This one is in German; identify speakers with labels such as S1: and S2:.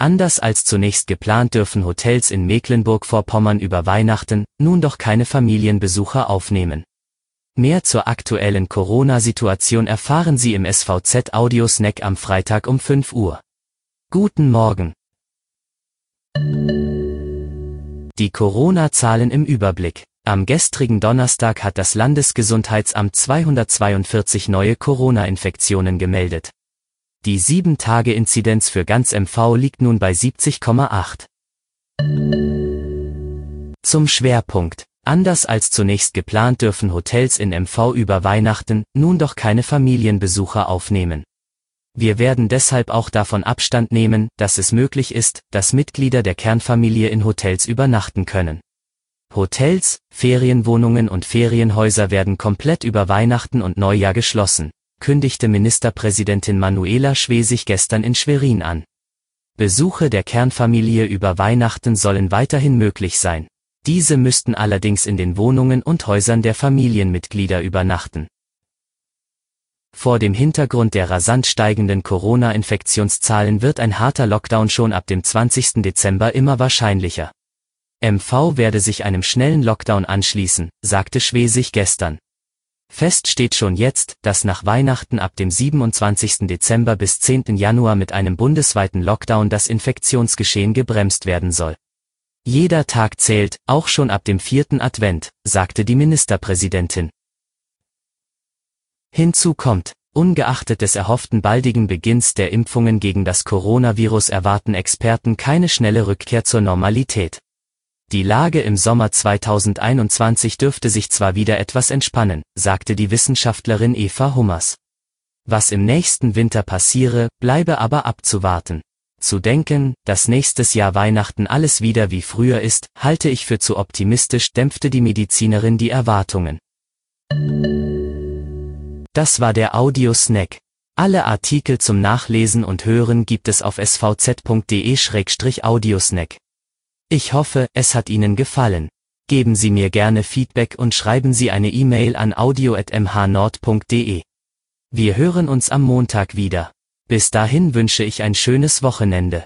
S1: Anders als zunächst geplant dürfen Hotels in Mecklenburg-Vorpommern über Weihnachten nun doch keine Familienbesucher aufnehmen. Mehr zur aktuellen Corona-Situation erfahren Sie im SVZ Audiosnack am Freitag um 5 Uhr. Guten Morgen. Die Corona-Zahlen im Überblick. Am gestrigen Donnerstag hat das Landesgesundheitsamt 242 neue Corona-Infektionen gemeldet. Die 7-Tage-Inzidenz für ganz MV liegt nun bei 70,8. Zum Schwerpunkt. Anders als zunächst geplant dürfen Hotels in MV über Weihnachten nun doch keine Familienbesucher aufnehmen. Wir werden deshalb auch davon Abstand nehmen, dass es möglich ist, dass Mitglieder der Kernfamilie in Hotels übernachten können. Hotels, Ferienwohnungen und Ferienhäuser werden komplett über Weihnachten und Neujahr geschlossen, kündigte Ministerpräsidentin Manuela Schwesig gestern in Schwerin an. Besuche der Kernfamilie über Weihnachten sollen weiterhin möglich sein. Diese müssten allerdings in den Wohnungen und Häusern der Familienmitglieder übernachten. Vor dem Hintergrund der rasant steigenden Corona-Infektionszahlen wird ein harter Lockdown schon ab dem 20. Dezember immer wahrscheinlicher. MV werde sich einem schnellen Lockdown anschließen, sagte Schwesig gestern. Fest steht schon jetzt, dass nach Weihnachten ab dem 27. Dezember bis 10. Januar mit einem bundesweiten Lockdown das Infektionsgeschehen gebremst werden soll. Jeder Tag zählt, auch schon ab dem vierten Advent, sagte die Ministerpräsidentin. Hinzu kommt, ungeachtet des erhofften baldigen Beginns der Impfungen gegen das Coronavirus erwarten Experten keine schnelle Rückkehr zur Normalität. Die Lage im Sommer 2021 dürfte sich zwar wieder etwas entspannen, sagte die Wissenschaftlerin Eva Hummers. Was im nächsten Winter passiere, bleibe aber abzuwarten. Zu denken, dass nächstes Jahr Weihnachten alles wieder wie früher ist, halte ich für zu optimistisch, dämpfte die Medizinerin die Erwartungen. Das war der Audiosnack. Alle Artikel zum Nachlesen und Hören gibt es auf svz.de-audiosnack. Ich hoffe, es hat Ihnen gefallen. Geben Sie mir gerne Feedback und schreiben Sie eine E-Mail an audio.mhnord.de. Wir hören uns am Montag wieder. Bis dahin wünsche ich ein schönes Wochenende.